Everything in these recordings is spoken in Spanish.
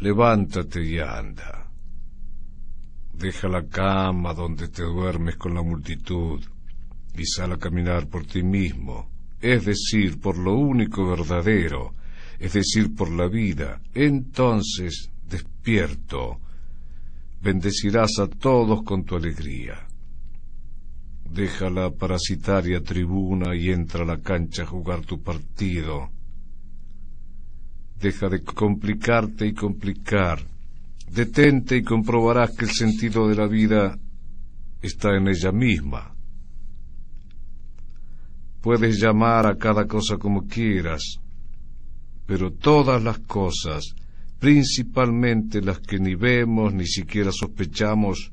Levántate y anda. Deja la cama donde te duermes con la multitud y sal a caminar por ti mismo, es decir, por lo único verdadero, es decir, por la vida. Entonces, despierto, bendecirás a todos con tu alegría. Deja la parasitaria tribuna y entra a la cancha a jugar tu partido. Deja de complicarte y complicar. Detente y comprobarás que el sentido de la vida está en ella misma. Puedes llamar a cada cosa como quieras, pero todas las cosas, principalmente las que ni vemos ni siquiera sospechamos,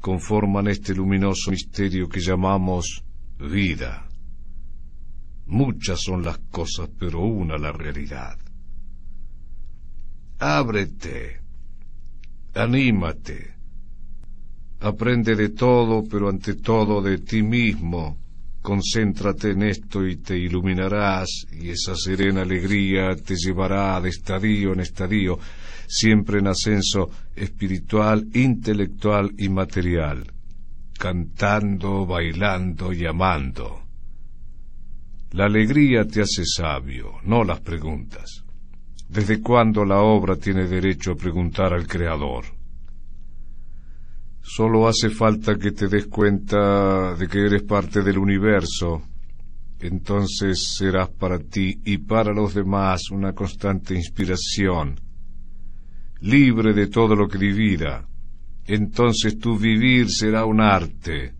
conforman este luminoso misterio que llamamos vida. Muchas son las cosas, pero una la realidad. Ábrete, anímate, aprende de todo, pero ante todo de ti mismo. Concéntrate en esto y te iluminarás, y esa serena alegría te llevará de estadio en estadio, siempre en ascenso espiritual, intelectual y material, cantando, bailando y amando. La alegría te hace sabio, no las preguntas. ¿Desde cuándo la obra tiene derecho a preguntar al Creador? Solo hace falta que te des cuenta de que eres parte del universo. Entonces serás para ti y para los demás una constante inspiración, libre de todo lo que divida. Entonces tu vivir será un arte,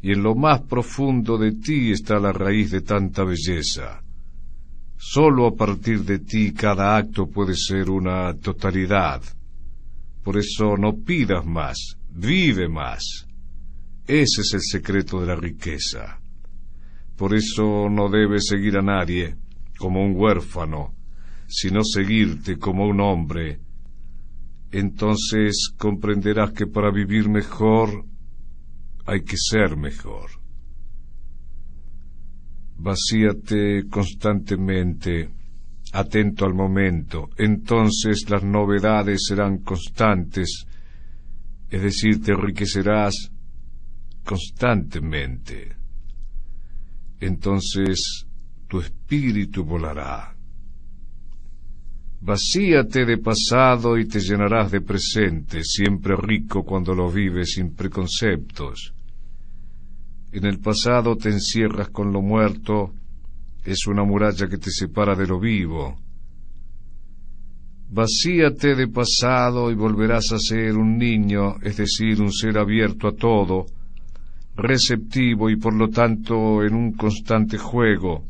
y en lo más profundo de ti está la raíz de tanta belleza. Solo a partir de ti cada acto puede ser una totalidad. Por eso no pidas más, vive más. Ese es el secreto de la riqueza. Por eso no debes seguir a nadie como un huérfano, sino seguirte como un hombre. Entonces comprenderás que para vivir mejor hay que ser mejor. Vacíate constantemente, atento al momento, entonces las novedades serán constantes, es decir, te enriquecerás constantemente. Entonces tu espíritu volará. Vacíate de pasado y te llenarás de presente, siempre rico cuando lo vives sin preconceptos. En el pasado te encierras con lo muerto, es una muralla que te separa de lo vivo. Vacíate de pasado y volverás a ser un niño, es decir, un ser abierto a todo, receptivo y por lo tanto en un constante juego.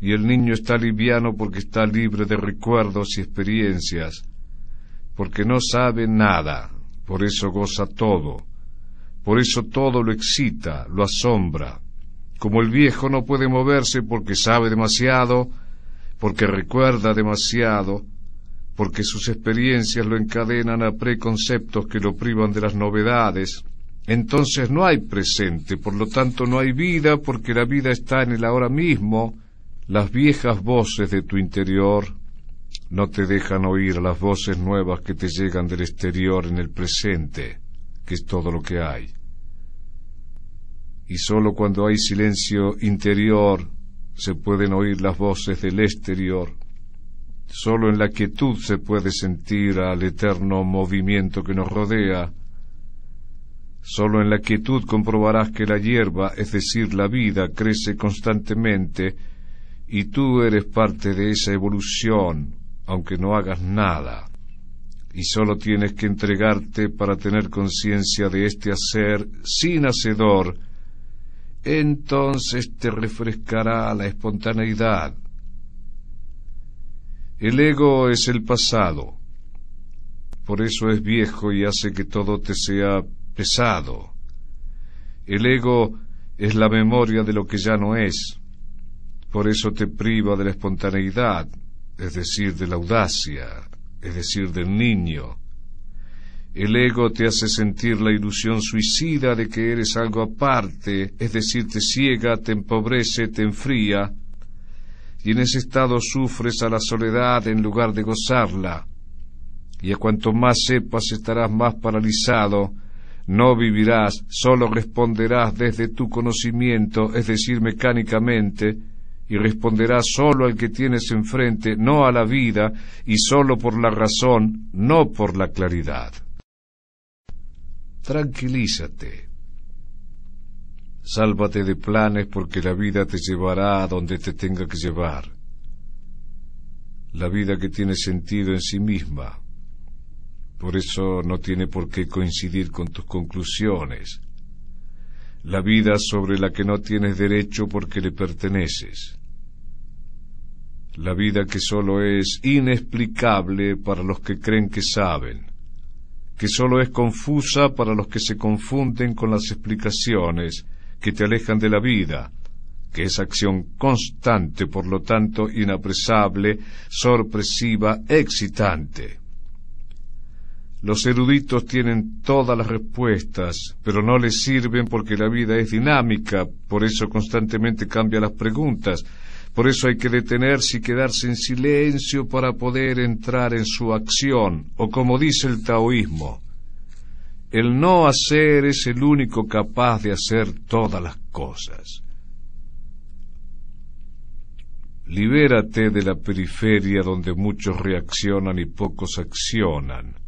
Y el niño está liviano porque está libre de recuerdos y experiencias, porque no sabe nada, por eso goza todo por eso todo lo excita, lo asombra. Como el viejo no puede moverse porque sabe demasiado, porque recuerda demasiado, porque sus experiencias lo encadenan a preconceptos que lo privan de las novedades, entonces no hay presente, por lo tanto no hay vida, porque la vida está en el ahora mismo. Las viejas voces de tu interior no te dejan oír las voces nuevas que te llegan del exterior en el presente, que es todo lo que hay y sólo cuando hay silencio interior se pueden oír las voces del exterior. Sólo en la quietud se puede sentir al eterno movimiento que nos rodea. Sólo en la quietud comprobarás que la hierba, es decir, la vida, crece constantemente y tú eres parte de esa evolución, aunque no hagas nada. Y sólo tienes que entregarte para tener conciencia de este hacer sin hacedor, entonces te refrescará la espontaneidad. El ego es el pasado, por eso es viejo y hace que todo te sea pesado. El ego es la memoria de lo que ya no es, por eso te priva de la espontaneidad, es decir, de la audacia, es decir, del niño. El ego te hace sentir la ilusión suicida de que eres algo aparte, es decir, te ciega, te empobrece, te enfría, y en ese estado sufres a la soledad en lugar de gozarla y a cuanto más sepas estarás más paralizado, no vivirás, sólo responderás desde tu conocimiento, es decir, mecánicamente, y responderás sólo al que tienes enfrente, no a la vida, y sólo por la razón, no por la claridad. Tranquilízate. Sálvate de planes porque la vida te llevará a donde te tenga que llevar. La vida que tiene sentido en sí misma, por eso no tiene por qué coincidir con tus conclusiones. La vida sobre la que no tienes derecho porque le perteneces. La vida que sólo es inexplicable para los que creen que saben, que sólo es confusa para los que se confunden con las explicaciones que te alejan de la vida, que es acción constante, por lo tanto inapresable, sorpresiva, excitante. Los eruditos tienen todas las respuestas, pero no les sirven porque la vida es dinámica, por eso constantemente cambia las preguntas, por eso hay que detenerse y quedarse en silencio para poder entrar en su acción, o como dice el taoísmo, el no hacer es el único capaz de hacer todas las cosas. Libérate de la periferia donde muchos reaccionan y pocos accionan.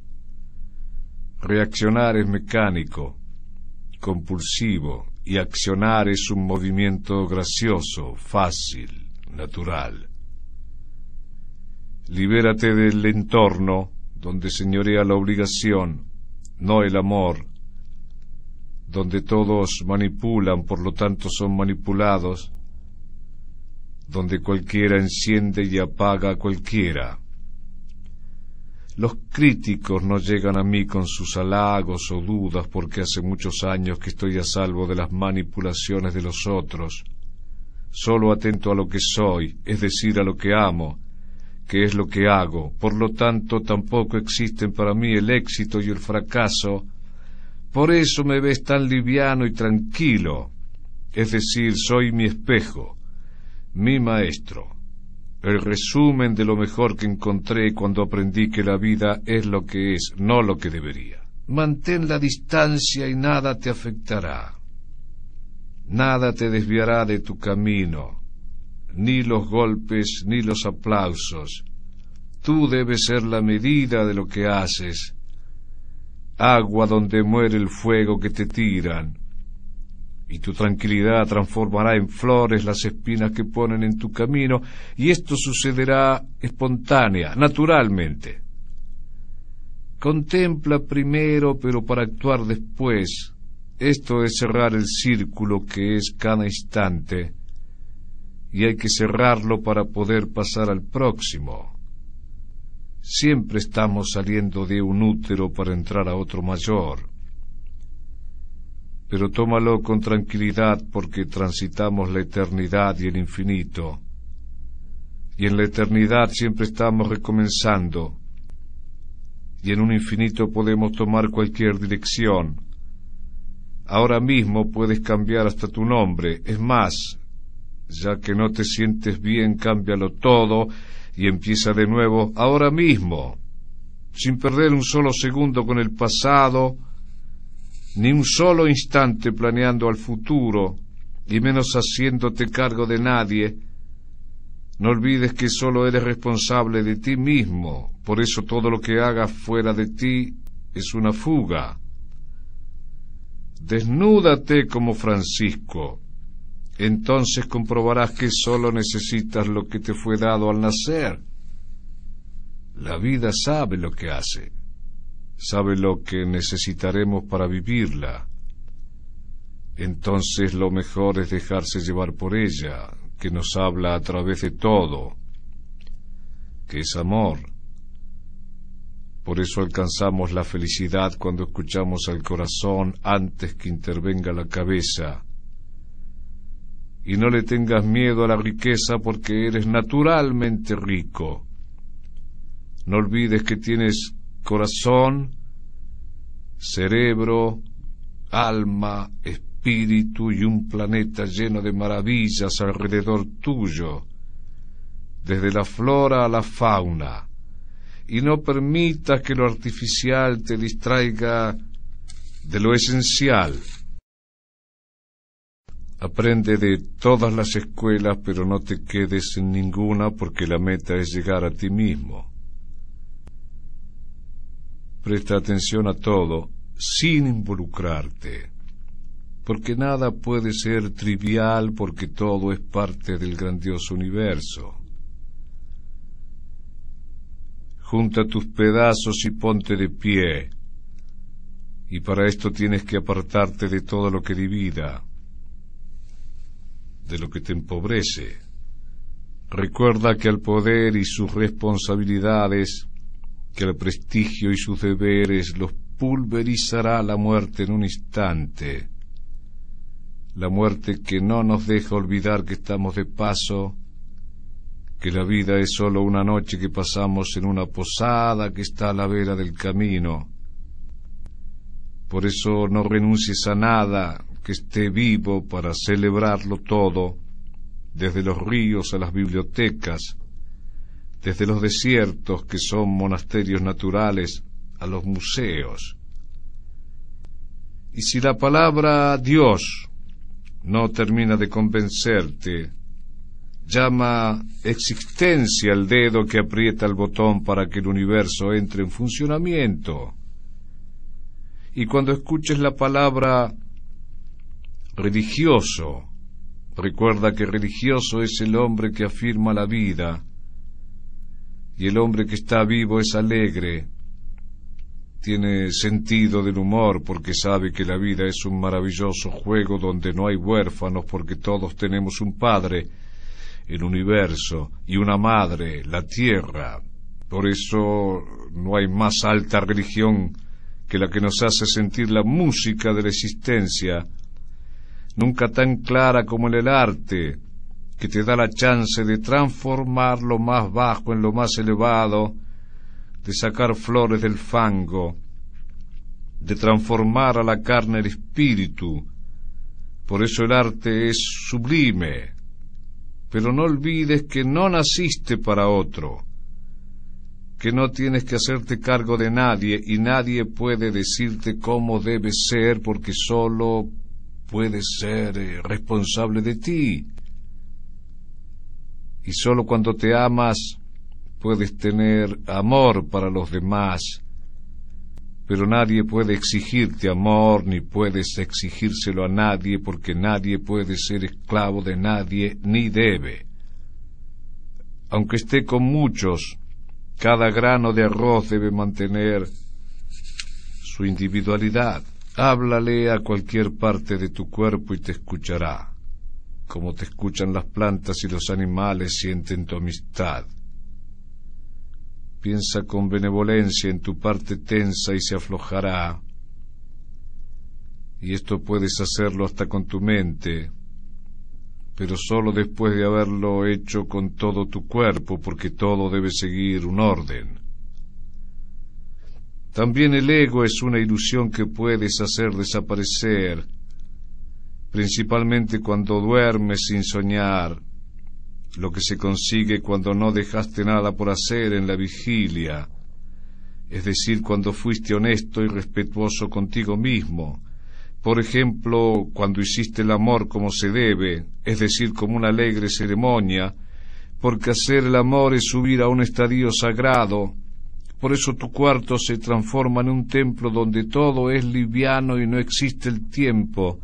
Reaccionar es mecánico, compulsivo, y accionar es un movimiento gracioso, fácil, natural. Libérate del entorno donde señorea la obligación, no el amor, donde todos manipulan, por lo tanto son manipulados, donde cualquiera enciende y apaga a cualquiera los críticos no llegan a mí con sus halagos o dudas porque hace muchos años que estoy a salvo de las manipulaciones de los otros, solo atento a lo que soy, es decir, a lo que amo, que es lo que hago. Por lo tanto, tampoco existen para mí el éxito y el fracaso. Por eso me ves tan liviano y tranquilo. Es decir, soy mi espejo, mi maestro el resumen de lo mejor que encontré cuando aprendí que la vida es lo que es, no lo que debería. Mantén la distancia y nada te afectará. Nada te desviará de tu camino, ni los golpes ni los aplausos. Tú debes ser la medida de lo que haces. Agua donde muere el fuego que te tiran, y tu tranquilidad transformará en flores las espinas que ponen en tu camino, y esto sucederá espontánea, naturalmente. Contempla primero, pero para actuar después. Esto es cerrar el círculo que es cada instante, y hay que cerrarlo para poder pasar al próximo. Siempre estamos saliendo de un útero para entrar a otro mayor pero tómalo con tranquilidad porque transitamos la eternidad y el infinito. Y en la eternidad siempre estamos recomenzando. Y en un infinito podemos tomar cualquier dirección. Ahora mismo puedes cambiar hasta tu nombre. Es más, ya que no te sientes bien, cámbialo todo y empieza de nuevo ahora mismo, sin perder un solo segundo con el pasado, ni un solo instante planeando al futuro, y menos haciéndote cargo de nadie. No olvides que solo eres responsable de ti mismo, por eso todo lo que hagas fuera de ti es una fuga. Desnúdate como Francisco, entonces comprobarás que solo necesitas lo que te fue dado al nacer. La vida sabe lo que hace sabe lo que necesitaremos para vivirla. Entonces lo mejor es dejarse llevar por ella, que nos habla a través de todo. que es amor. Por eso alcanzamos la felicidad cuando escuchamos al corazón antes que intervenga la cabeza. Y no le tengas miedo a la riqueza porque eres naturalmente rico. No olvides que tienes corazón, cerebro, alma, espíritu y un planeta lleno de maravillas alrededor tuyo, desde la flora a la fauna, y no permitas que lo artificial te distraiga de lo esencial. Aprende de todas las escuelas, pero no te quedes en ninguna porque la meta es llegar a ti mismo. Presta atención a todo sin involucrarte, porque nada puede ser trivial porque todo es parte del grandioso universo. Junta tus pedazos y ponte de pie, y para esto tienes que apartarte de todo lo que divida, de lo que te empobrece. Recuerda que al poder y sus responsabilidades que el prestigio y sus deberes los pulverizará la muerte en un instante. La muerte que no nos deja olvidar que estamos de paso, que la vida es sólo una noche que pasamos en una posada que está a la vera del camino. Por eso no renuncies a nada que esté vivo para celebrarlo todo, desde los ríos a las bibliotecas, desde los desiertos que son monasterios naturales a los museos. Y si la palabra Dios no termina de convencerte, llama existencia el dedo que aprieta el botón para que el universo entre en funcionamiento. Y cuando escuches la palabra religioso, recuerda que religioso es el hombre que afirma la vida, y el hombre que está vivo es alegre, tiene sentido del humor porque sabe que la vida es un maravilloso juego donde no hay huérfanos porque todos tenemos un padre, el universo, y una madre, la tierra. Por eso no hay más alta religión que la que nos hace sentir la música de la existencia, nunca tan clara como en el arte, que te da la chance de transformar lo más bajo en lo más elevado, de sacar flores del fango, de transformar a la carne el espíritu. Por eso el arte es sublime. Pero no olvides que no naciste para otro, que no tienes que hacerte cargo de nadie y nadie puede decirte cómo debes ser porque solo puedes ser eh, responsable de ti y sólo cuando te amas puedes tener amor para los demás, pero nadie puede exigirte amor ni puedes exigírselo a nadie porque nadie puede ser esclavo de nadie ni debe. Aunque esté con muchos, cada grano de arroz debe mantener su individualidad. Háblale a cualquier parte de tu cuerpo y te escuchará como te escuchan las plantas y los animales sienten tu amistad. Piensa con benevolencia en tu parte tensa y se aflojará. Y esto puedes hacerlo hasta con tu mente, pero sólo después de haberlo hecho con todo tu cuerpo, porque todo debe seguir un orden. También el ego es una ilusión que puedes hacer desaparecer principalmente cuando duermes sin soñar, lo que se consigue cuando no dejaste nada por hacer en la vigilia, es decir, cuando fuiste honesto y respetuoso contigo mismo, por ejemplo, cuando hiciste el amor como se debe, es decir, como una alegre ceremonia, porque hacer el amor es subir a un estadio sagrado, por eso tu cuarto se transforma en un templo donde todo es liviano y no existe el tiempo,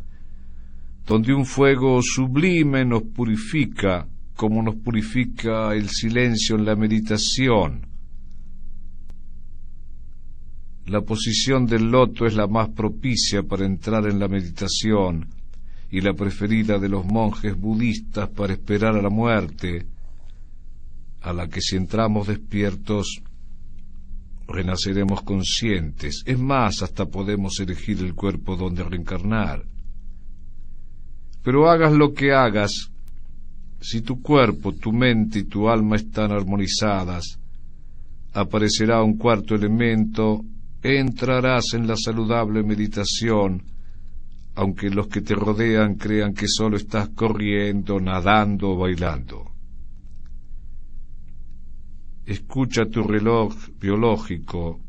donde un fuego sublime nos purifica como nos purifica el silencio en la meditación. La posición del loto es la más propicia para entrar en la meditación y la preferida de los monjes budistas para esperar a la muerte. a la que si entramos despiertos renaceremos conscientes. Es más, hasta podemos elegir el cuerpo donde reencarnar. Pero hagas lo que hagas, si tu cuerpo, tu mente y tu alma están armonizadas, aparecerá un cuarto elemento, entrarás en la saludable meditación, aunque los que te rodean crean que solo estás corriendo, nadando o bailando. Escucha tu reloj biológico,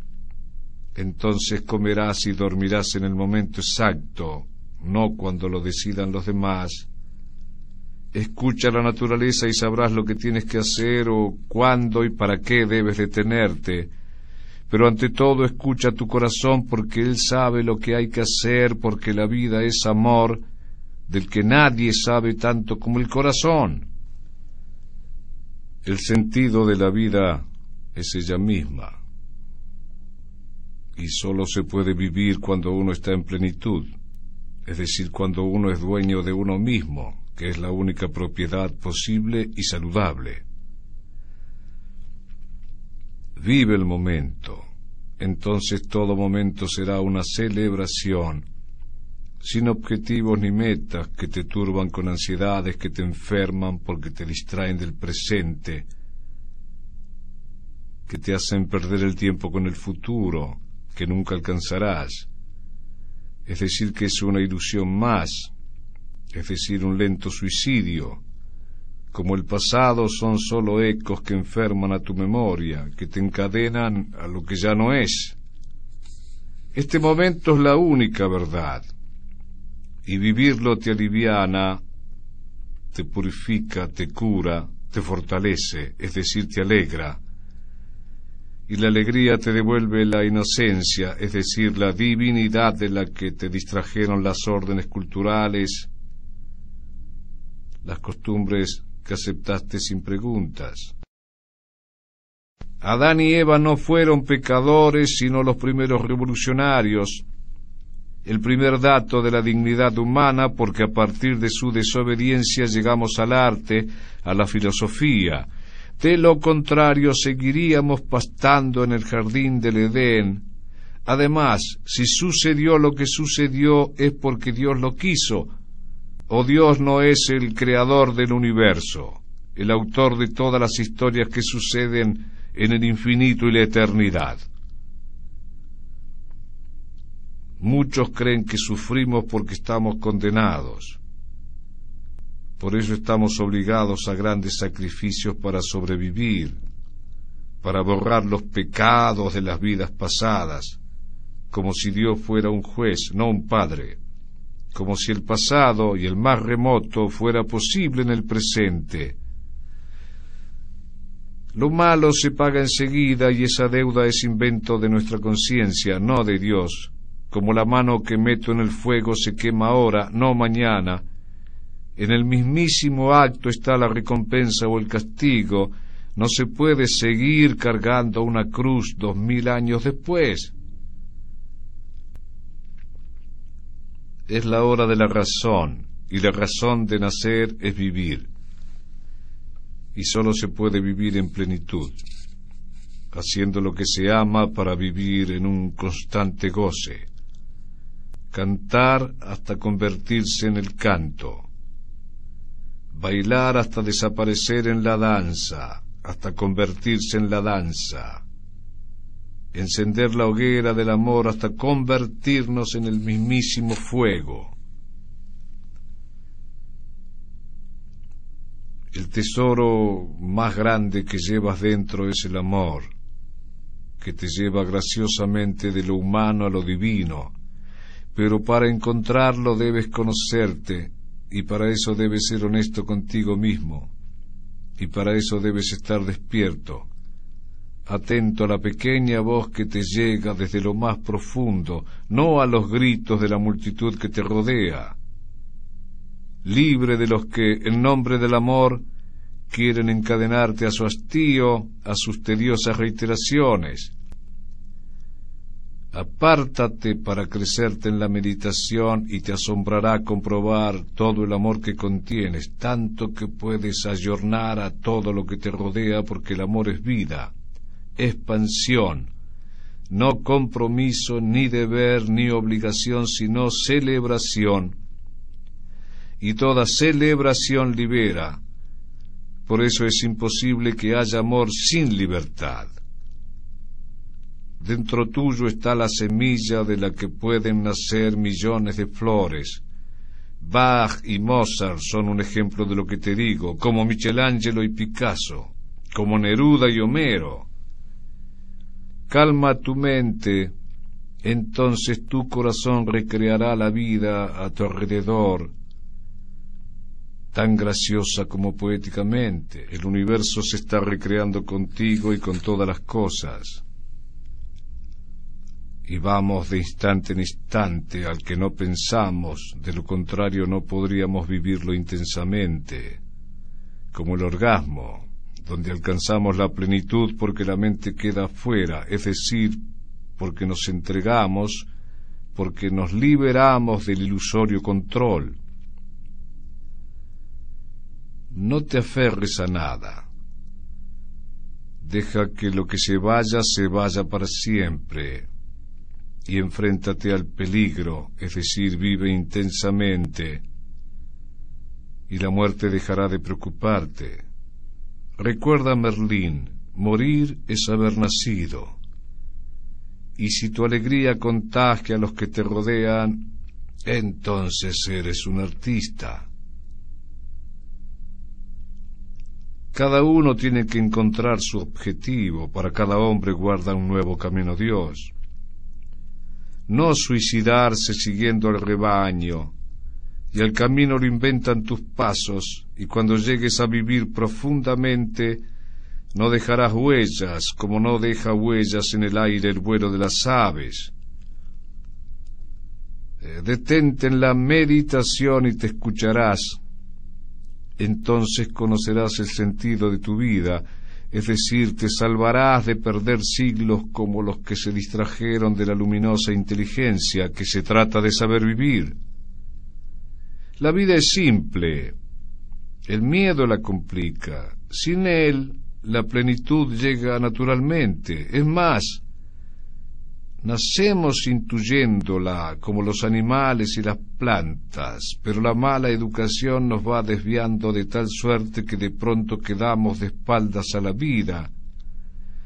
entonces comerás y dormirás en el momento exacto, no cuando lo decidan los demás, Escucha la naturaleza y sabrás lo que tienes que hacer o cuándo y para qué debes detenerte. Pero ante todo escucha tu corazón porque él sabe lo que hay que hacer, porque la vida es amor del que nadie sabe tanto como el corazón. El sentido de la vida es ella misma. Y solo se puede vivir cuando uno está en plenitud, es decir, cuando uno es dueño de uno mismo, que es la única propiedad posible y saludable. Vive el momento, entonces todo momento será una celebración, sin objetivos ni metas que te turban con ansiedades que te enferman porque te distraen del presente, que te hacen perder el tiempo con el futuro, que nunca alcanzarás. Es decir, que es una ilusión más es decir, un lento suicidio. Como el pasado son sólo ecos que enferman a tu memoria, que te encadenan a lo que ya no es. Este momento es la única verdad, y vivirlo te aliviana, te purifica, te cura, te fortalece, es decir, te alegra. Y la alegría te devuelve la inocencia, es decir, la divinidad de la que te distrajeron las órdenes culturales, las costumbres que aceptaste sin preguntas. Adán y Eva no fueron pecadores, sino los primeros revolucionarios, el primer dato de la dignidad humana, porque a partir de su desobediencia llegamos al arte, a la filosofía. De lo contrario, seguiríamos pastando en el jardín del Edén. Además, si sucedió lo que sucedió es porque Dios lo quiso, o Dios no es el creador del universo, el autor de todas las historias que suceden en el infinito y la eternidad. Muchos creen que sufrimos porque estamos condenados. Por eso estamos obligados a grandes sacrificios para sobrevivir, para borrar los pecados de las vidas pasadas, como si Dios fuera un juez, no un padre como si el pasado y el más remoto fuera posible en el presente. Lo malo se paga enseguida y esa deuda es invento de nuestra conciencia, no de Dios, como la mano que meto en el fuego se quema ahora, no mañana. En el mismísimo acto está la recompensa o el castigo, no se puede seguir cargando una cruz dos mil años después. es la hora de la razón, y la razón de nacer es vivir. Y sólo se puede vivir en plenitud, haciendo lo que se ama para vivir en un constante goce. Cantar hasta convertirse en el canto. Bailar hasta desaparecer en la danza, hasta convertirse en la danza encender la hoguera del amor hasta convertirnos en el mismísimo fuego. El tesoro más grande que llevas dentro es el amor, que te lleva graciosamente de lo humano a lo divino, pero para encontrarlo debes conocerte y para eso debes ser honesto contigo mismo y para eso debes estar despierto atento a la pequeña voz que te llega desde lo más profundo, no a los gritos de la multitud que te rodea, libre de los que, en nombre del amor, quieren encadenarte a su hastío, a sus tediosas reiteraciones. Apártate para crecerte en la meditación y te asombrará comprobar todo el amor que contienes, tanto que puedes ayornar a todo lo que te rodea porque el amor es vida, expansión, no compromiso, ni deber, ni obligación, sino celebración. Y toda celebración libera. Por eso es imposible que haya amor sin libertad. Dentro tuyo está la semilla de la que pueden nacer millones de flores. Bach y Mozart son un ejemplo de lo que te digo, como Michelangelo y Picasso, como Neruda y Homero. Calma tu mente, entonces tu corazón recreará la vida a tu alrededor, tan graciosa como poéticamente. El universo se está recreando contigo y con todas las cosas y vamos de instante en instante al que no pensamos, de lo contrario no podríamos vivirlo intensamente, como el orgasmo, donde alcanzamos la plenitud porque la mente queda fuera, es decir, porque nos entregamos, porque nos liberamos del ilusorio control. No te aferres a nada. Deja que lo que se vaya se vaya para siempre y enfréntate al peligro, es decir, vive intensamente, y la muerte dejará de preocuparte. Recuerda, Merlín, morir es haber nacido. Y si tu alegría contagia a los que te rodean, entonces eres un artista. Cada uno tiene que encontrar su objetivo, para cada hombre guarda un nuevo camino Dios no suicidarse siguiendo al rebaño, y el camino lo inventan tus pasos, y cuando llegues a vivir profundamente, no dejarás huellas como no deja huellas en el aire el vuelo de las aves. Eh, detente en la meditación y te escucharás. Entonces conocerás el sentido de tu vida es decir, te salvarás de perder siglos como los que se distrajeron de la luminosa inteligencia que se trata de saber vivir. La vida es simple, el miedo la complica, sin él la plenitud llega naturalmente, es más, Nacemos intuyéndola como los animales y las plantas, pero la mala educación nos va desviando de tal suerte que de pronto quedamos de espaldas a la vida,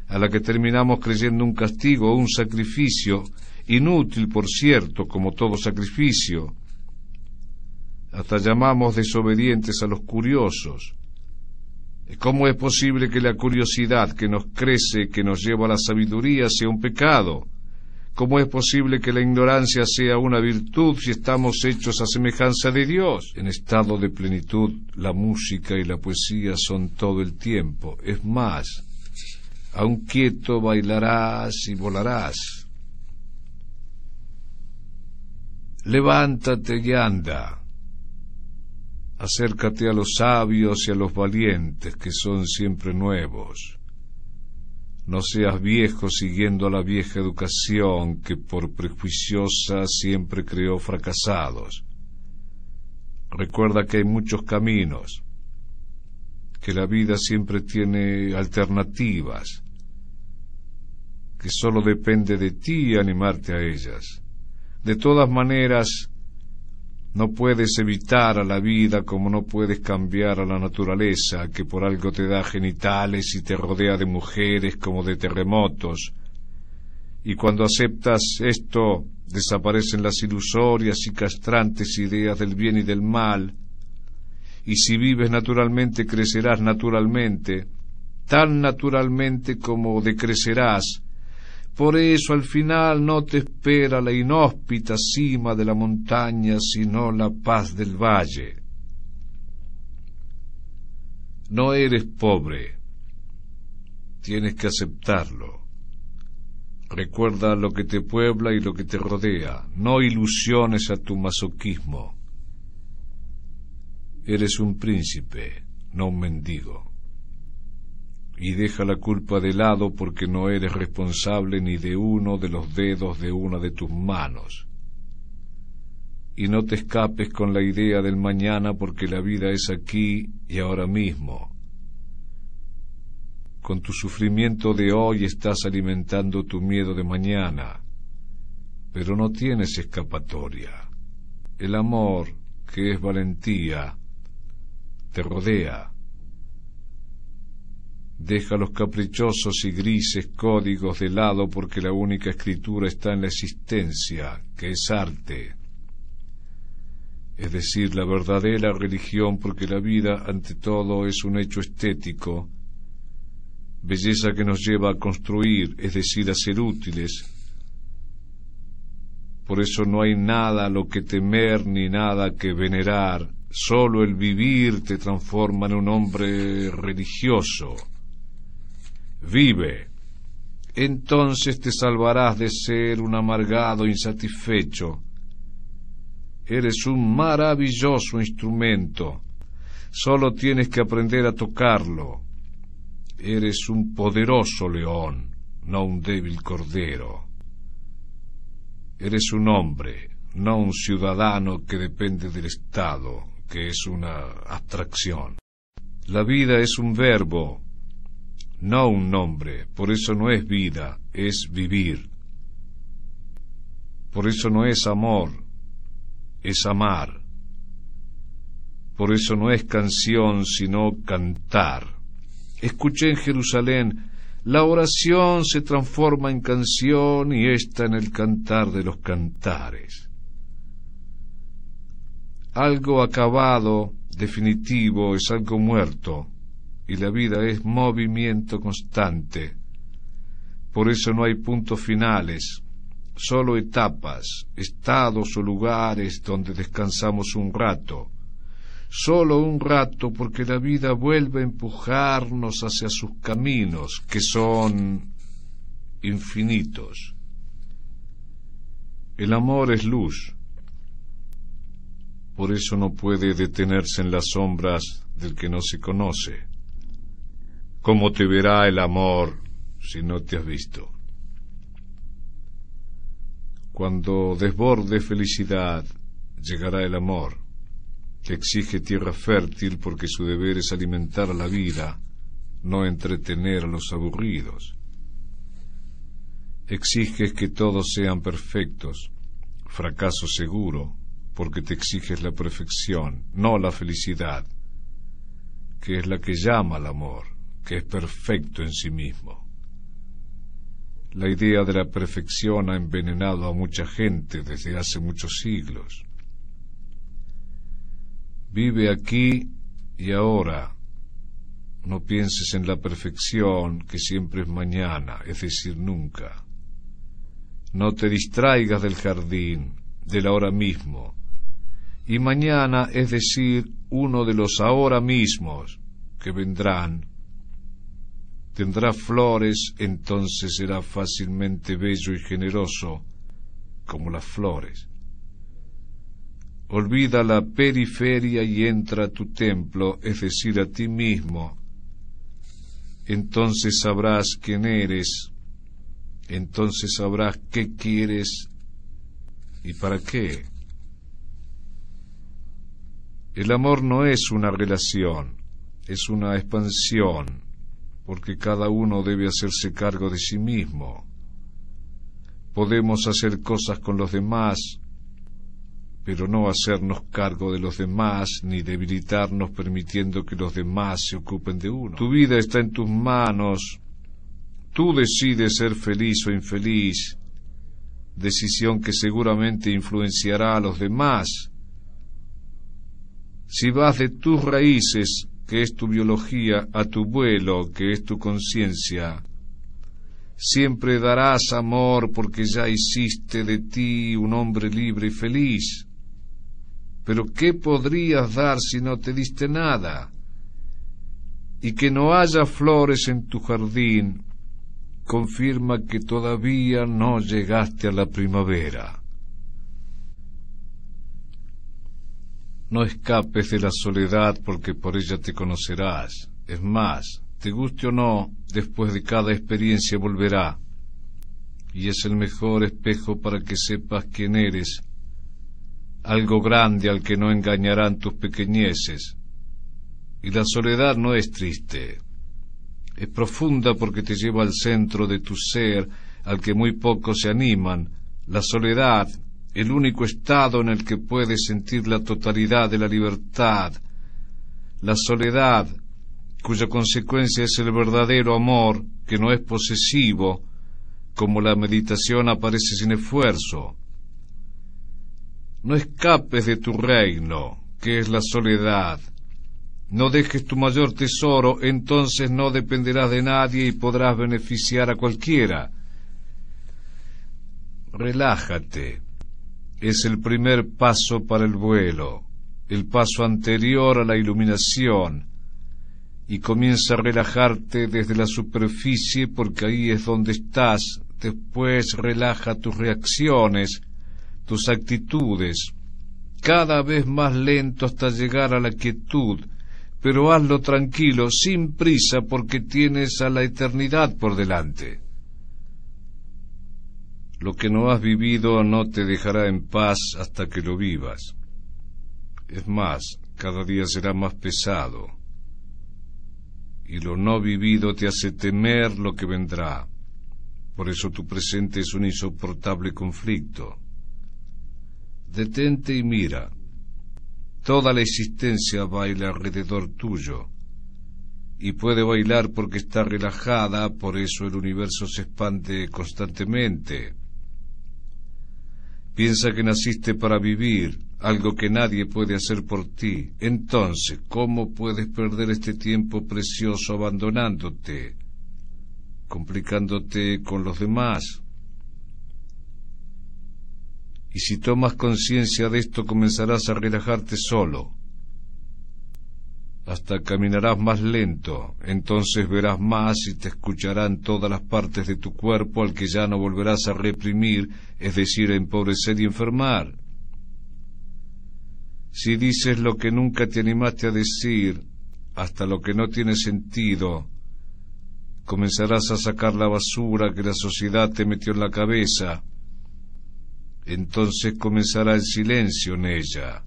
a la que terminamos creyendo un castigo o un sacrificio, inútil por cierto, como todo sacrificio. Hasta llamamos desobedientes a los curiosos. ¿Cómo es posible que la curiosidad que nos crece, que nos lleva a la sabiduría, sea un pecado? ¿Cómo es posible que la ignorancia sea una virtud si estamos hechos a semejanza de Dios? En estado de plenitud, la música y la poesía son todo el tiempo. Es más, aun quieto bailarás y volarás. Levántate y anda. Acércate a los sabios y a los valientes que son siempre nuevos. No seas viejo siguiendo la vieja educación que por prejuiciosa siempre creó fracasados. Recuerda que hay muchos caminos, que la vida siempre tiene alternativas, que sólo depende de ti animarte a ellas. De todas maneras, no puedes evitar a la vida como no puedes cambiar a la naturaleza, que por algo te da genitales y te rodea de mujeres como de terremotos. Y cuando aceptas esto, desaparecen las ilusorias y castrantes ideas del bien y del mal. Y si vives naturalmente, crecerás naturalmente, tan naturalmente como decrecerás, por eso al final no te espera la inhóspita cima de la montaña, sino la paz del valle. No eres pobre, tienes que aceptarlo. Recuerda lo que te puebla y lo que te rodea, no ilusiones a tu masoquismo. Eres un príncipe, no un mendigo. Y deja la culpa de lado porque no eres responsable ni de uno de los dedos de una de tus manos. Y no te escapes con la idea del mañana porque la vida es aquí y ahora mismo. Con tu sufrimiento de hoy estás alimentando tu miedo de mañana, pero no tienes escapatoria. El amor, que es valentía, te rodea Deja los caprichosos y grises códigos de lado porque la única escritura está en la existencia, que es arte. Es decir, la verdadera religión porque la vida ante todo es un hecho estético, belleza que nos lleva a construir, es decir, a ser útiles. Por eso no hay nada a lo que temer ni nada que venerar, solo el vivir te transforma en un hombre religioso vive. Entonces te salvarás de ser un amargado insatisfecho. Eres un maravilloso instrumento. Solo tienes que aprender a tocarlo. Eres un poderoso león, no un débil cordero. Eres un hombre, no un ciudadano que depende del Estado, que es una abstracción. La vida es un verbo, no un nombre, por eso no es vida, es vivir. Por eso no es amor, es amar. Por eso no es canción, sino cantar. Escuché en Jerusalén, la oración se transforma en canción y está en el cantar de los cantares. Algo acabado, definitivo, es algo muerto, y la vida es movimiento constante. Por eso no hay puntos finales, solo etapas, estados o lugares donde descansamos un rato. Solo un rato porque la vida vuelve a empujarnos hacia sus caminos, que son infinitos. El amor es luz, por eso no puede detenerse en las sombras del que no se conoce. ¿Cómo te verá el amor si no te has visto? Cuando desborde felicidad, llegará el amor, que exige tierra fértil porque su deber es alimentar a la vida, no entretener a los aburridos. Exiges que todos sean perfectos, fracaso seguro, porque te exiges la perfección, no la felicidad, que es la que llama al amor que es perfecto en sí mismo. La idea de la perfección ha envenenado a mucha gente desde hace muchos siglos. Vive aquí y ahora. No pienses en la perfección que siempre es mañana, es decir, nunca. No te distraigas del jardín, del ahora mismo. Y mañana, es decir, uno de los ahora mismos que vendrán, tendrá flores, entonces será fácilmente bello y generoso como las flores. Olvida la periferia y entra a tu templo, es decir, a ti mismo. Entonces sabrás quién eres, entonces sabrás qué quieres y para qué. El amor no es una relación, es una expansión porque cada uno debe hacerse cargo de sí mismo. Podemos hacer cosas con los demás, pero no hacernos cargo de los demás ni debilitarnos permitiendo que los demás se ocupen de uno. Tu vida está en tus manos. Tú decides ser feliz o infeliz, decisión que seguramente influenciará a los demás. Si vas de tus raíces que es tu biología, a tu vuelo, que es tu conciencia. Siempre darás amor porque ya hiciste de ti un hombre libre y feliz. Pero ¿qué podrías dar si no te diste nada? Y que no haya flores en tu jardín confirma que todavía no llegaste a la primavera. No escapes de la soledad porque por ella te conocerás. Es más, te guste o no, después de cada experiencia volverá, y es el mejor espejo para que sepas quién eres, algo grande al que no engañarán tus pequeñeces. Y la soledad no es triste, es profunda porque te lleva al centro de tu ser, al que muy pocos se animan. La soledad, el único estado en el que puedes sentir la totalidad de la libertad. La soledad, cuya consecuencia es el verdadero amor, que no es posesivo, como la meditación aparece sin esfuerzo. No escapes de tu reino, que es la soledad. No dejes tu mayor tesoro, entonces no dependerás de nadie y podrás beneficiar a cualquiera. Relájate. Es el primer paso para el vuelo, el paso anterior a la iluminación. Y comienza a relajarte desde la superficie porque ahí es donde estás. Después relaja tus reacciones, tus actitudes, cada vez más lento hasta llegar a la quietud pero hazlo tranquilo, sin prisa, porque tienes a la eternidad por delante. Lo que no has vivido no te dejará en paz hasta que lo vivas. Es más, cada día será más pesado. Y lo no vivido te hace temer lo que vendrá. Por eso tu presente es un insoportable conflicto. Detente y mira Toda la existencia baila alrededor tuyo. Y puede bailar porque está relajada, por eso el universo se expande constantemente. Piensa que naciste para vivir, algo que nadie puede hacer por ti. Entonces, ¿cómo puedes perder este tiempo precioso abandonándote, complicándote con los demás? y si tomas conciencia de esto comenzarás a relajarte solo. Hasta caminarás más lento, entonces verás más y te escucharán todas las partes de tu cuerpo al que ya no volverás a reprimir, es decir, a empobrecer y enfermar. Si dices lo que nunca te animaste a decir, hasta lo que no tiene sentido, comenzarás a sacar la basura que la sociedad te metió en la cabeza, entonces comenzará el silencio en ella,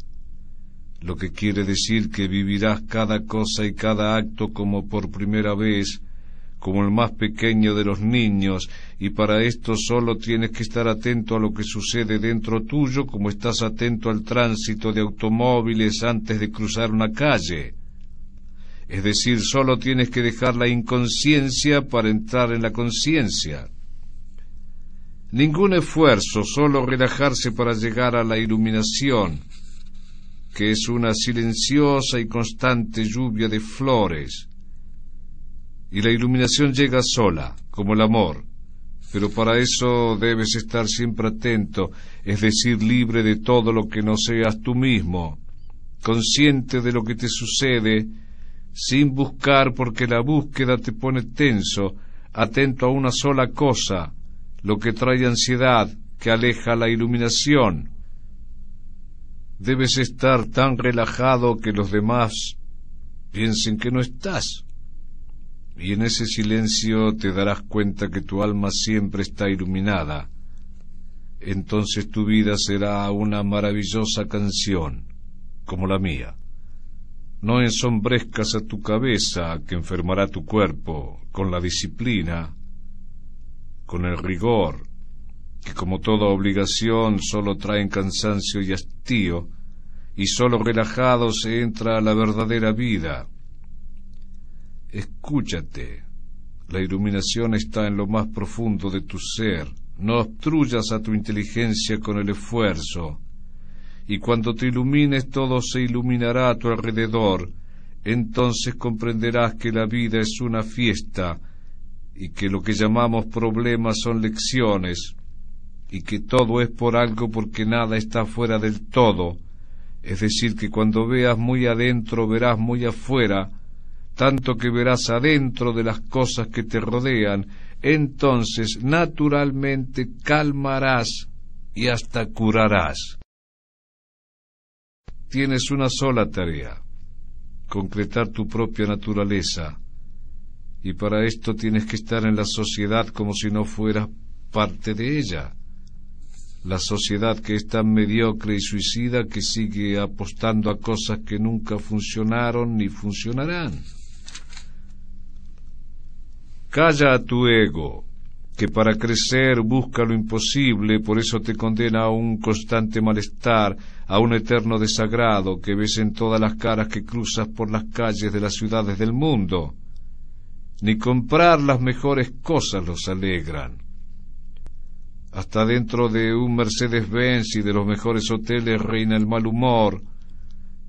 lo que quiere decir que vivirás cada cosa y cada acto como por primera vez, como el más pequeño de los niños, y para esto solo tienes que estar atento a lo que sucede dentro tuyo como estás atento al tránsito de automóviles antes de cruzar una calle. Es decir, solo tienes que dejar la inconsciencia para entrar en la conciencia. Ningún esfuerzo, solo relajarse para llegar a la iluminación, que es una silenciosa y constante lluvia de flores. Y la iluminación llega sola, como el amor, pero para eso debes estar siempre atento, es decir, libre de todo lo que no seas tú mismo, consciente de lo que te sucede, sin buscar porque la búsqueda te pone tenso, atento a una sola cosa, lo que trae ansiedad, que aleja la iluminación. Debes estar tan relajado que los demás piensen que no estás. Y en ese silencio te darás cuenta que tu alma siempre está iluminada. Entonces tu vida será una maravillosa canción, como la mía. No ensombrezcas a tu cabeza, que enfermará tu cuerpo, con la disciplina, con el rigor, que como toda obligación sólo traen cansancio y hastío, y sólo relajado se entra a la verdadera vida. Escúchate, la iluminación está en lo más profundo de tu ser, no obstruyas a tu inteligencia con el esfuerzo, y cuando te ilumines todo se iluminará a tu alrededor, entonces comprenderás que la vida es una fiesta, y que lo que llamamos problemas son lecciones, y que todo es por algo porque nada está fuera del todo, es decir, que cuando veas muy adentro verás muy afuera, tanto que verás adentro de las cosas que te rodean, entonces naturalmente calmarás y hasta curarás. Tienes una sola tarea, concretar tu propia naturaleza, y para esto tienes que estar en la sociedad como si no fueras parte de ella. La sociedad que es tan mediocre y suicida que sigue apostando a cosas que nunca funcionaron ni funcionarán. Calla a tu ego, que para crecer busca lo imposible, por eso te condena a un constante malestar, a un eterno desagrado que ves en todas las caras que cruzas por las calles de las ciudades del mundo. Ni comprar las mejores cosas los alegran. Hasta dentro de un Mercedes-Benz y de los mejores hoteles reina el mal humor.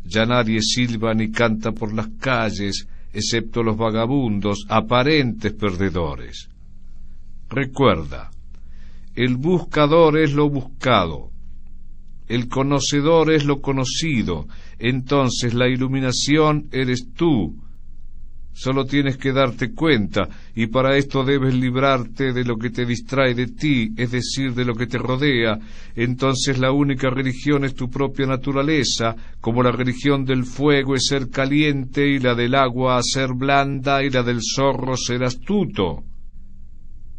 Ya nadie silba ni canta por las calles, excepto los vagabundos, aparentes perdedores. Recuerda, el buscador es lo buscado, el conocedor es lo conocido, entonces la iluminación eres tú, Solo tienes que darte cuenta, y para esto debes librarte de lo que te distrae de ti, es decir, de lo que te rodea. Entonces la única religión es tu propia naturaleza, como la religión del fuego es ser caliente, y la del agua ser blanda, y la del zorro ser astuto.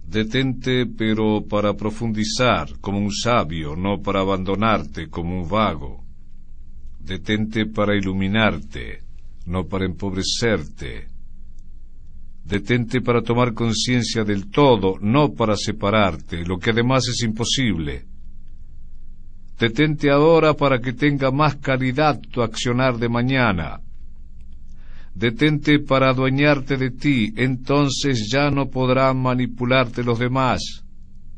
Detente, pero para profundizar, como un sabio, no para abandonarte como un vago. Detente para iluminarte, no para empobrecerte Detente para tomar conciencia del todo, no para separarte, lo que además es imposible. Detente ahora para que tenga más calidad tu accionar de mañana. Detente para adueñarte de ti, entonces ya no podrán manipularte los demás,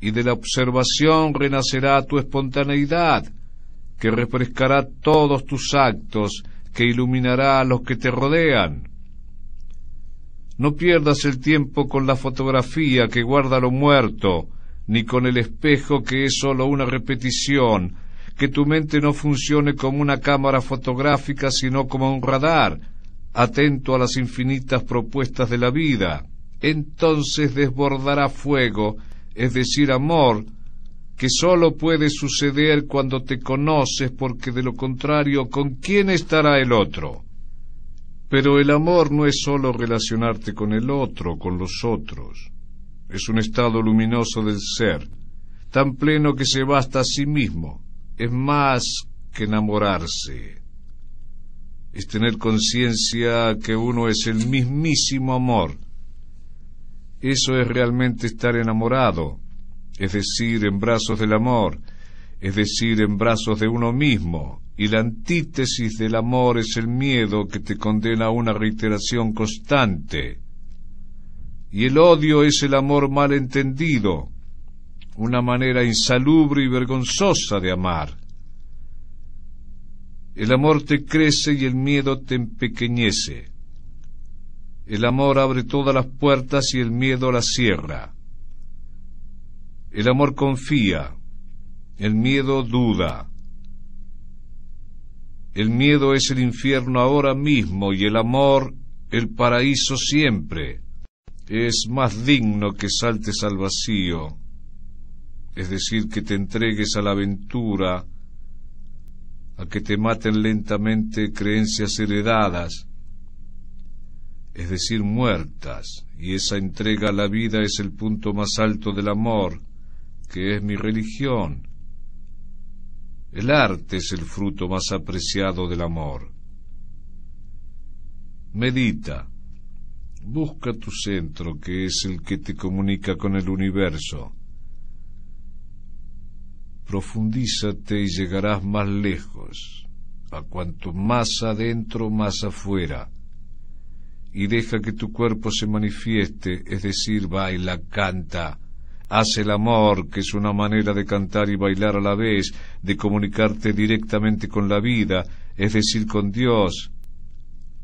y de la observación renacerá tu espontaneidad, que refrescará todos tus actos, que iluminará a los que te rodean. No pierdas el tiempo con la fotografía que guarda lo muerto, ni con el espejo que es sólo una repetición, que tu mente no funcione como una cámara fotográfica, sino como un radar, atento a las infinitas propuestas de la vida. Entonces desbordará fuego, es decir, amor, que sólo puede suceder cuando te conoces, porque de lo contrario, ¿con quién estará el otro? Pero el amor no es sólo relacionarte con el otro, con los otros. Es un estado luminoso del ser, tan pleno que se basta a sí mismo. Es más que enamorarse. Es tener conciencia que uno es el mismísimo amor. Eso es realmente estar enamorado, es decir, en brazos del amor, es decir, en brazos de uno mismo, y la antítesis del amor es el miedo que te condena a una reiteración constante. Y el odio es el amor mal entendido, una manera insalubre y vergonzosa de amar. El amor te crece y el miedo te empequeñece. El amor abre todas las puertas y el miedo las cierra. El amor confía, el miedo duda. El miedo es el infierno ahora mismo y el amor el paraíso siempre. Es más digno que saltes al vacío, es decir, que te entregues a la aventura, a que te maten lentamente creencias heredadas, es decir, muertas, y esa entrega a la vida es el punto más alto del amor, que es mi religión, el arte es el fruto más apreciado del amor. Medita. Busca tu centro, que es el que te comunica con el universo. Profundízate y llegarás más lejos, a cuanto más adentro, más afuera. Y deja que tu cuerpo se manifieste, es decir, baila, canta, Haz el amor, que es una manera de cantar y bailar a la vez, de comunicarte directamente con la vida, es decir, con Dios.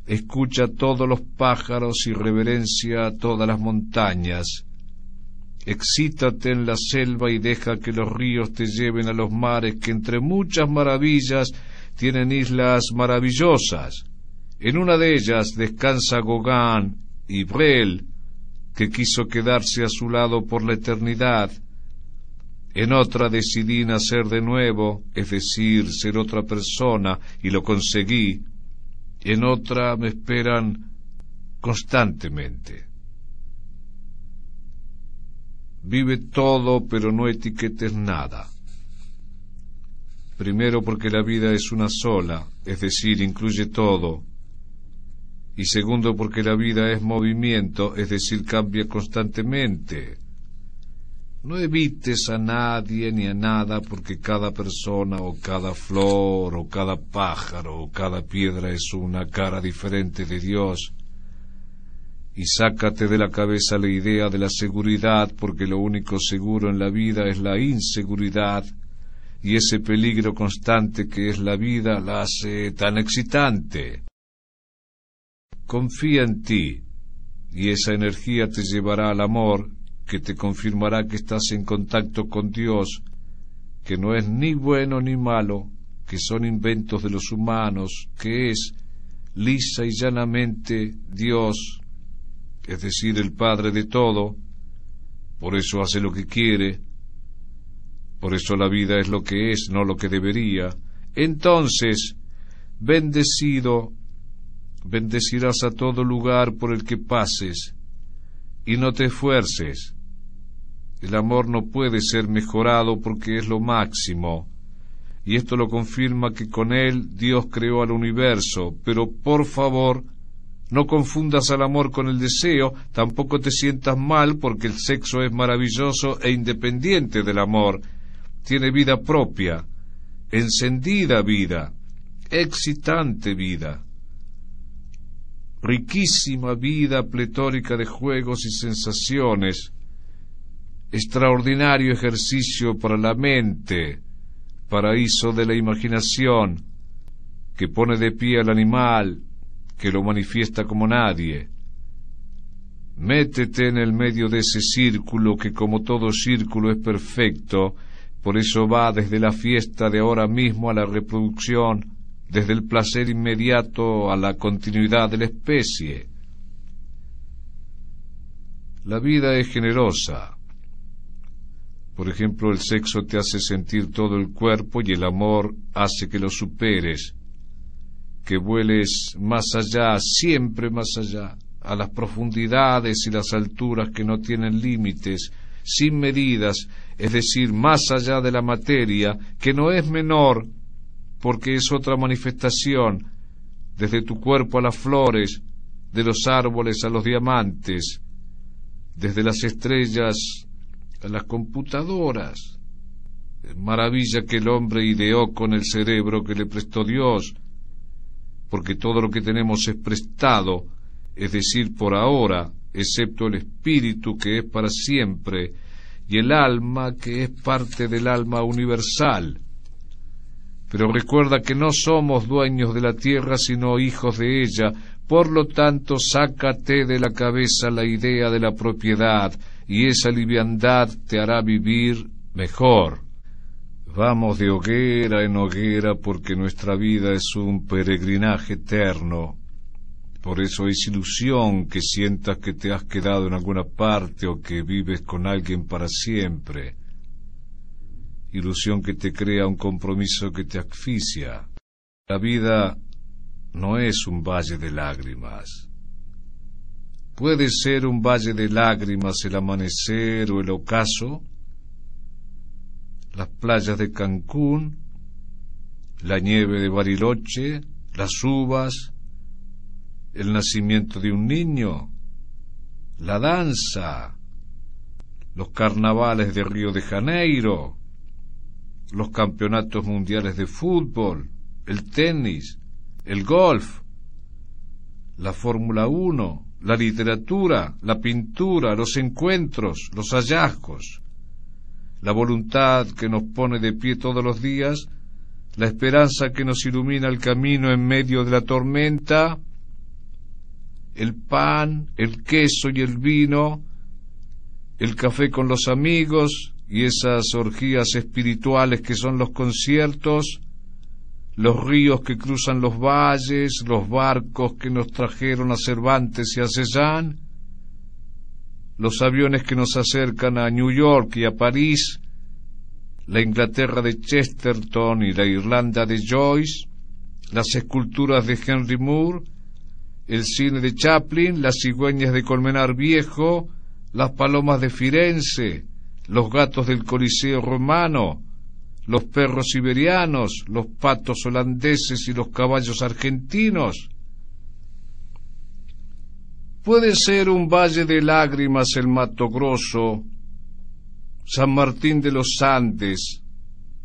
Escucha todos los pájaros y reverencia todas las montañas. Excítate en la selva y deja que los ríos te lleven a los mares que entre muchas maravillas tienen islas maravillosas. En una de ellas descansa Gauguin y Brel, que quiso quedarse a su lado por la eternidad. En otra decidí nacer de nuevo, es decir, ser otra persona, y lo conseguí. En otra me esperan constantemente. Vive todo, pero no etiquetes nada. Primero porque la vida es una sola, es decir, incluye todo. Y segundo porque la vida es movimiento, es decir, cambia constantemente. No evites a nadie ni a nada porque cada persona o cada flor o cada pájaro o cada piedra es una cara diferente de Dios. Y sácate de la cabeza la idea de la seguridad porque lo único seguro en la vida es la inseguridad y ese peligro constante que es la vida la hace tan excitante. Confía en ti y esa energía te llevará al amor que te confirmará que estás en contacto con Dios, que no es ni bueno ni malo, que son inventos de los humanos, que es lisa y llanamente Dios, es decir, el Padre de todo, por eso hace lo que quiere, por eso la vida es lo que es, no lo que debería. Entonces, bendecido, bendecirás a todo lugar por el que pases, y no te esfuerces. El amor no puede ser mejorado porque es lo máximo, y esto lo confirma que con él Dios creó al universo, pero por favor, no confundas al amor con el deseo, tampoco te sientas mal porque el sexo es maravilloso e independiente del amor, tiene vida propia, encendida vida, excitante vida riquísima vida pletórica de juegos y sensaciones, extraordinario ejercicio para la mente, paraíso de la imaginación, que pone de pie al animal, que lo manifiesta como nadie. Métete en el medio de ese círculo que como todo círculo es perfecto, por eso va desde la fiesta de ahora mismo a la reproducción, desde el placer inmediato a la continuidad de la especie. La vida es generosa. Por ejemplo, el sexo te hace sentir todo el cuerpo y el amor hace que lo superes, que vueles más allá, siempre más allá, a las profundidades y las alturas que no tienen límites, sin medidas, es decir, más allá de la materia, que no es menor porque es otra manifestación, desde tu cuerpo a las flores, de los árboles a los diamantes, desde las estrellas a las computadoras. Maravilla que el hombre ideó con el cerebro que le prestó Dios, porque todo lo que tenemos es prestado, es decir, por ahora, excepto el espíritu que es para siempre, y el alma que es parte del alma universal. Pero recuerda que no somos dueños de la tierra, sino hijos de ella. Por lo tanto, sácate de la cabeza la idea de la propiedad, y esa liviandad te hará vivir mejor. Vamos de hoguera en hoguera porque nuestra vida es un peregrinaje eterno. Por eso es ilusión que sientas que te has quedado en alguna parte o que vives con alguien para siempre ilusión que te crea un compromiso que te asfixia. La vida no es un valle de lágrimas. Puede ser un valle de lágrimas el amanecer o el ocaso, las playas de Cancún, la nieve de Bariloche, las uvas, el nacimiento de un niño, la danza, los carnavales de Río de Janeiro, los campeonatos mundiales de fútbol, el tenis, el golf, la Fórmula 1, la literatura, la pintura, los encuentros, los hallazgos, la voluntad que nos pone de pie todos los días, la esperanza que nos ilumina el camino en medio de la tormenta, el pan, el queso y el vino, el café con los amigos, y esas orgías espirituales que son los conciertos, los ríos que cruzan los valles, los barcos que nos trajeron a Cervantes y a Cézanne, los aviones que nos acercan a New York y a París, la Inglaterra de Chesterton y la Irlanda de Joyce, las esculturas de Henry Moore, el cine de Chaplin, las cigüeñas de Colmenar Viejo, las palomas de Firenze, los gatos del Coliseo romano, los perros siberianos, los patos holandeses y los caballos argentinos. Puede ser un valle de lágrimas el Mato Grosso, San Martín de los Andes,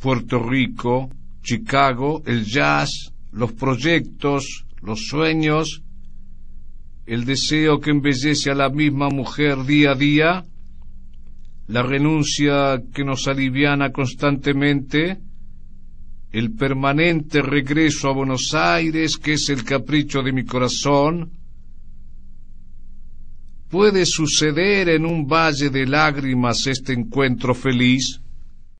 Puerto Rico, Chicago, el jazz, los proyectos, los sueños, el deseo que embellece a la misma mujer día a día, la renuncia que nos aliviana constantemente, el permanente regreso a Buenos Aires, que es el capricho de mi corazón, ¿Puede suceder en un valle de lágrimas este encuentro feliz?